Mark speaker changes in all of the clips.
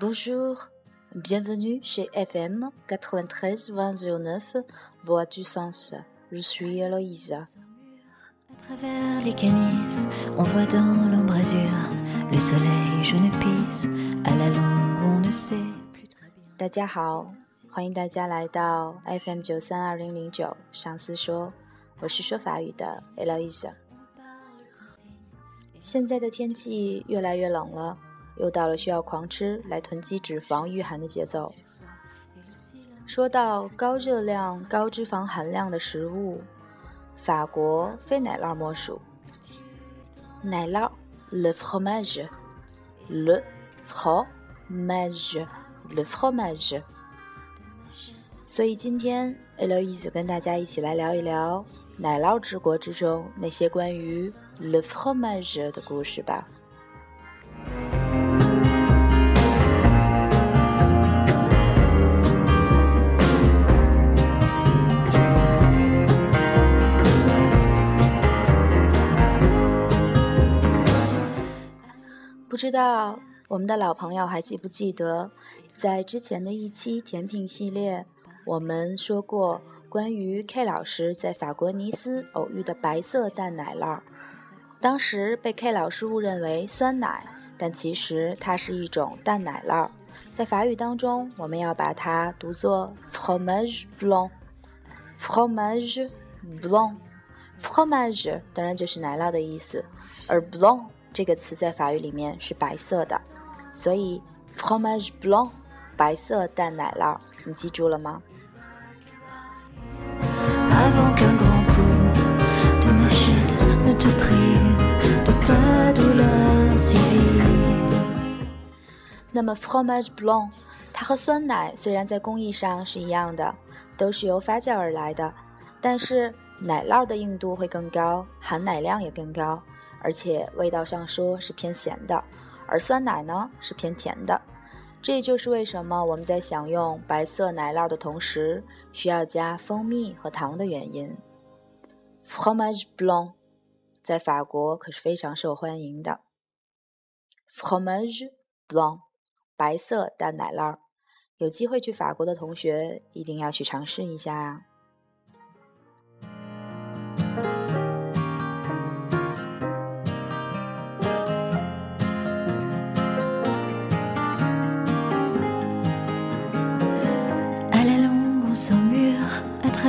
Speaker 1: Bonjour, bienvenue chez FM 93.09 Voix du Sens. Je suis Eloïse.
Speaker 2: À travers les canisses, on voit dans l'embrasure le soleil jaune pisse. À la longue, on ne sait plus très bien.
Speaker 1: 大家好，欢迎大家来到 FM 九三二零零九上司说，我是说法语的 Eloise。现在的天气越来越冷了， 又到了需要狂吃来囤积脂肪御寒的节奏。说到高热量、高脂肪含量的食物，法国非奶酪莫属。奶酪，le fromage，le fromage，le fromage。所以今天 Eloise 跟大家一起来聊一聊奶酪之国之中那些关于 le fromage 的故事吧。不知道我们的老朋友还记不记得，在之前的一期甜品系列，我们说过关于 K 老师在法国尼斯偶遇的白色淡奶酪。当时被 K 老师误认为酸奶，但其实它是一种淡奶酪。在法语当中，我们要把它读作 fromage blanc，fromage blanc，fromage 当然就是奶酪的意思，而 blanc。这个词在法语里面是白色的所以 fromage blanc 白色淡奶酪你记住了吗？那么 fromage blanc 它和酸奶虽然在工艺上是一样的都是由发酵而来的但是奶酪的硬度会更高含奶量也更高而且味道上说是偏咸的，而酸奶呢是偏甜的，这就是为什么我们在享用白色奶酪的同时需要加蜂蜜和糖的原因。Fromage blanc 在法国可是非常受欢迎的。Fromage blanc 白色淡奶酪，有机会去法国的同学一定要去尝试一下啊！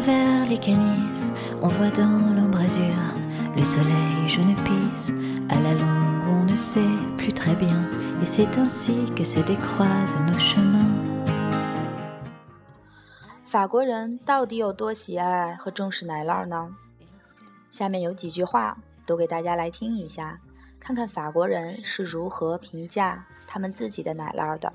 Speaker 2: travers les canisses. On voit dans l'embrasure le soleil jaune pisse. À la longue, on ne sait plus très bien. Et c'est ainsi que se décroisent nos chemins.
Speaker 1: 法国人到底有多喜爱和重视奶酪呢？下面有几句话读给大家来听一下，看看法国人是如何评价他们自己的奶酪的。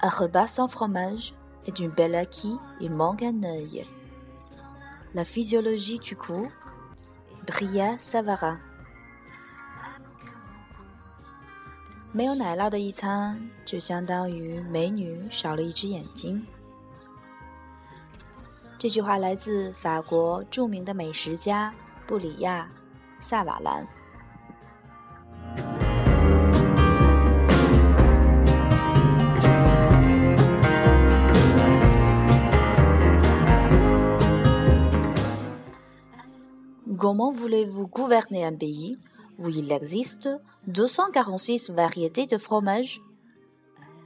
Speaker 1: Un repas sans fromage est une belle acquis, il manque un œil. La physiologie du cou, Bria Savara。没有奶酪的一餐，就相当于美女少了一只眼睛。这句话来自法国著名的美食家布里亚·萨瓦兰。Comment voulez-vous gouverner un pays où il existe 246 variétés de fromage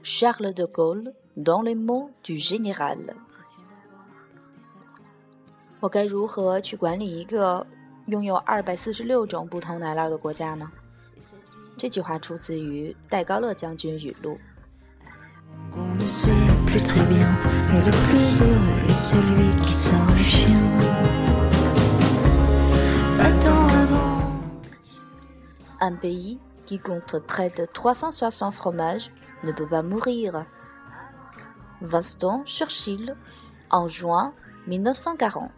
Speaker 1: Charles de Gaulle dans les mots du général。我该如何去管理一个拥有二百四十六种不同奶酪的国家呢？这句话出自于戴高乐将军语录。
Speaker 2: On ne sait plus très bien, mais le plus heureux est celui qui sort le chien.
Speaker 1: Un pays qui compte près de 360 fromages ne peut pas mourir. Winston Churchill, en juin 1940.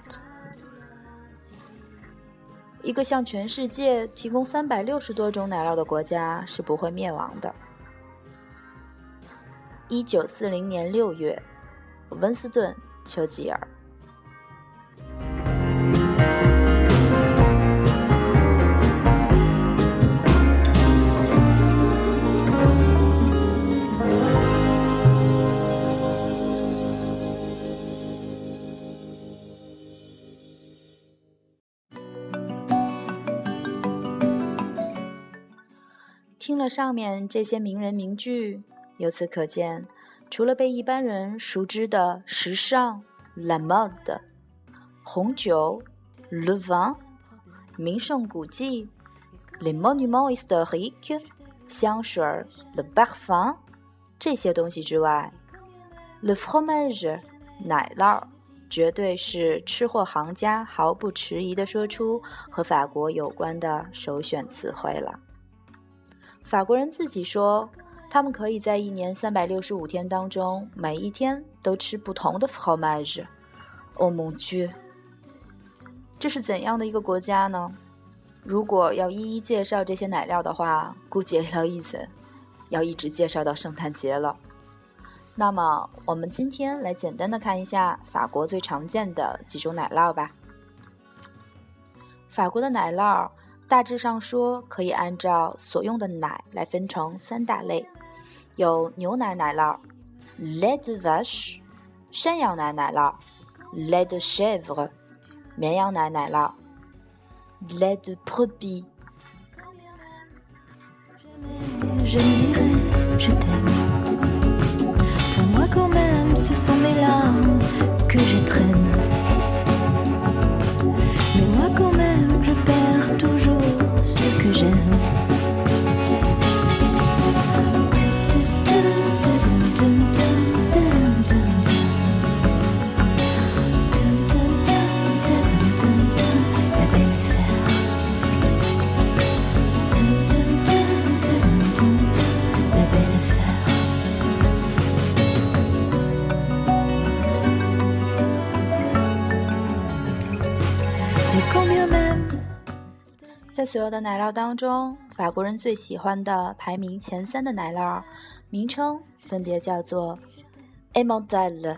Speaker 1: 一个向全世界提供三百六十多种奶酪的国家是不会灭亡的。一九四零年六月，温斯顿·丘吉尔。 了上面这些名人名句，由此可见，除了被一般人熟知的时尚 （la mode）、红酒 （le vin）、名胜古迹 （les monuments historiques）、香水 （le parfum） 这些东西之外，le fromage（ 奶酪）绝对是吃货行家毫不迟疑地说出和法国有关的首选词汇了。法国人自己说，他们可以在一年三百六十五天当中，每一天都吃不同的 fromage。哦，蒙去，这是怎样的一个国家呢？如果要一一介绍这些奶酪的话，估计要意思要一直介绍到圣诞节了。那么，我们今天来简单的看一下法国最常见的几种奶酪吧。法国的奶酪。大致上说，可以按照所用的奶来分成三大类：有牛奶奶酪 （lait de vache）、山羊奶奶酪 （lait de chèvre）、绵羊奶奶酪 （lait de brebis）。Mais moi quand même, je perds toujours ce que j'aime. 在所有的奶酪当中，法国人最喜欢的排名前三的奶酪，名称分别叫做 a m o n d e l l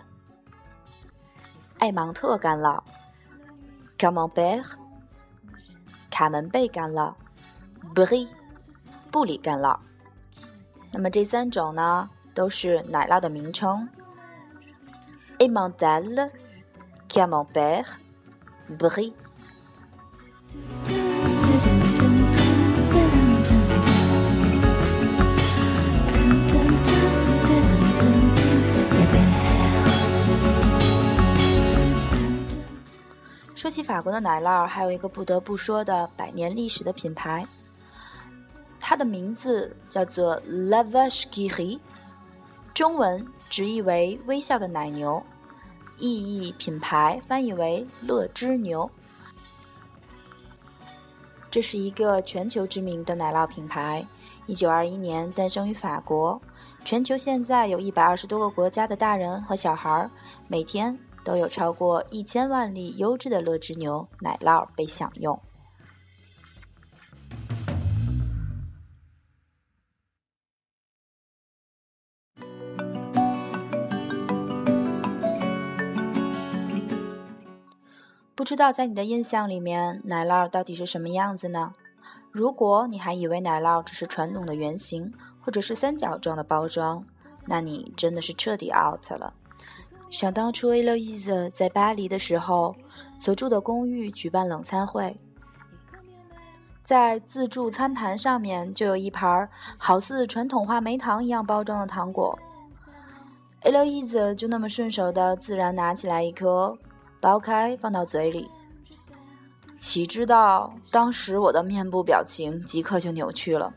Speaker 1: 艾芒特干酪 Camembert）、卡门贝干酪 b r i、布里干酪。那么这三种呢，都是奶酪的名称 a m o n d e l l Camembert、b r i。说起法国的奶酪，还有一个不得不说的百年历史的品牌，它的名字叫做 La Vache q u r i 中文直译为“微笑的奶牛”，意义品牌翻译为“乐之牛”。这是一个全球知名的奶酪品牌，一九二一年诞生于法国，全球现在有一百二十多个国家的大人和小孩每天。都有超过一千万粒优质的乐之牛奶酪被享用。不知道在你的印象里面，奶酪到底是什么样子呢？如果你还以为奶酪只是传统的圆形或者是三角状的包装，那你真的是彻底 out 了。想当初，Eloise 在巴黎的时候，所住的公寓举办冷餐会，在自助餐盘上面就有一盘好似传统话梅糖一样包装的糖果。Eloise 就那么顺手的自然拿起来一颗，剥开放到嘴里。岂知道当时我的面部表情即刻就扭曲了，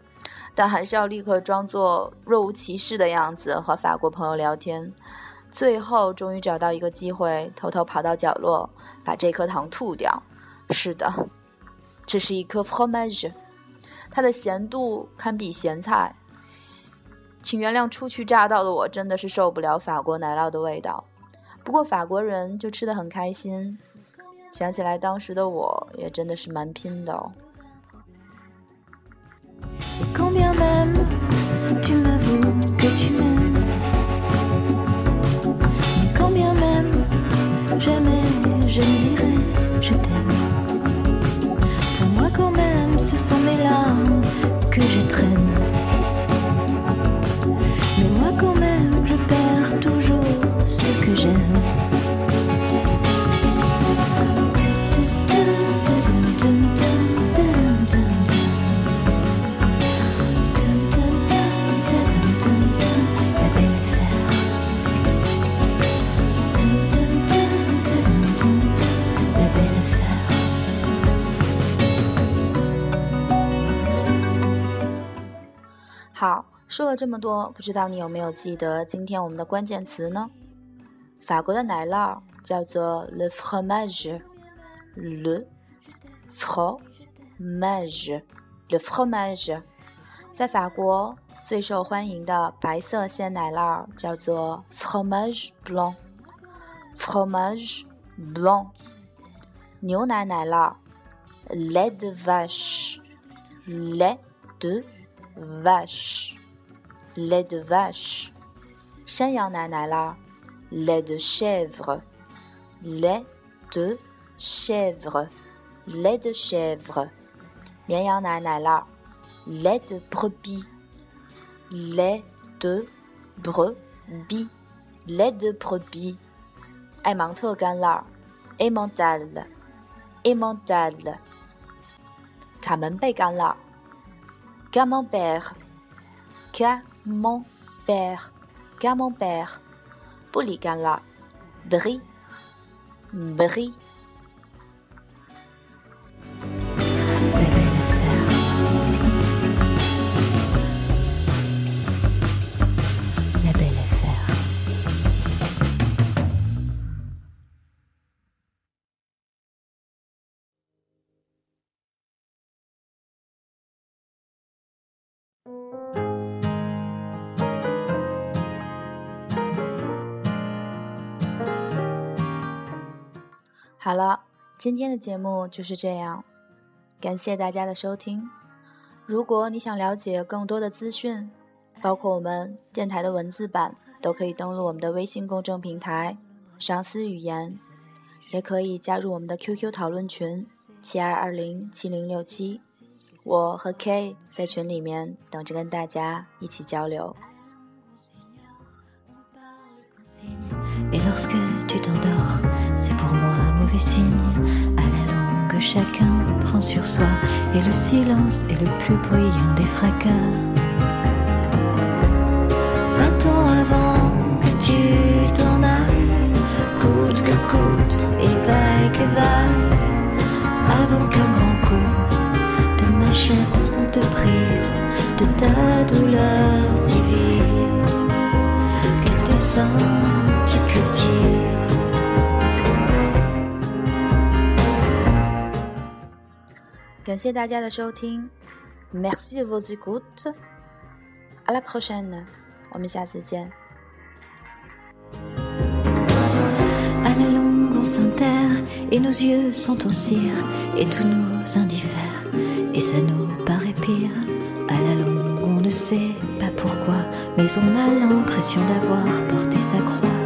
Speaker 1: 但还是要立刻装作若无其事的样子和法国朋友聊天。最后，终于找到一个机会，偷偷跑到角落，把这颗糖吐掉。是的，这是一颗 fromage，它的咸度堪比咸菜。请原谅初去乍到的我，真的是受不了法国奶酪的味道。不过法国人就吃的很开心。想起来当时的我，也真的是蛮拼的哦。
Speaker 2: jamais je ne dirai je t'aime. Pour moi quand même, ce sont mes larmes que je traîne. Mais moi quand même, je perds toujours ce que j'aime.
Speaker 1: 说了这么多，不知道你有没有记得今天我们的关键词呢？法国的奶酪叫做 le fromage，le fromage，le fromage。在法国最受欢迎的白色鲜奶酪叫做 fromage blanc，fromage blanc。牛奶奶酪 lait de vache，lait de vache，lait de vache，山羊奶奶酪，lait de chèvre，lait de chèvre，lait de chèvre，绵羊奶奶酪，lait de brebis，lait de brebis，lait de brebis，艾芒特干酪，Emmental，Emmental，卡门贝干酪。 mon père, camembert, polygala, brie, brie. 好了，今天的节目就是这样，感谢大家的收听。如果你想了解更多的资讯，包括我们电台的文字版，都可以登录我们的微信公众平台“赏思语言”，也可以加入我们的 QQ 讨论群七二二零七零六七，我和 K 在群里面等着跟大家一起交流。
Speaker 2: C'est pour moi mauvais signe. À la longue, chacun prend sur soi, et le silence est le plus bruyant des fracas. Vingt ans avant que tu t'en ailles, coûte que coûte, et vaille que vaille, avant qu'un grand coup de machette te prive de ta douleur si vive, qu'elle te tu cultives.
Speaker 1: 感谢大家的收听，Merci de vos écoutes，à la prochaine，我们下次见。
Speaker 2: À la longue on s'enterre et nos yeux sont en cire et tout nous indiffère et ça nous paraît pire. À la longue on ne sait pas pourquoi mais on a l'impression d'avoir porté sa croix.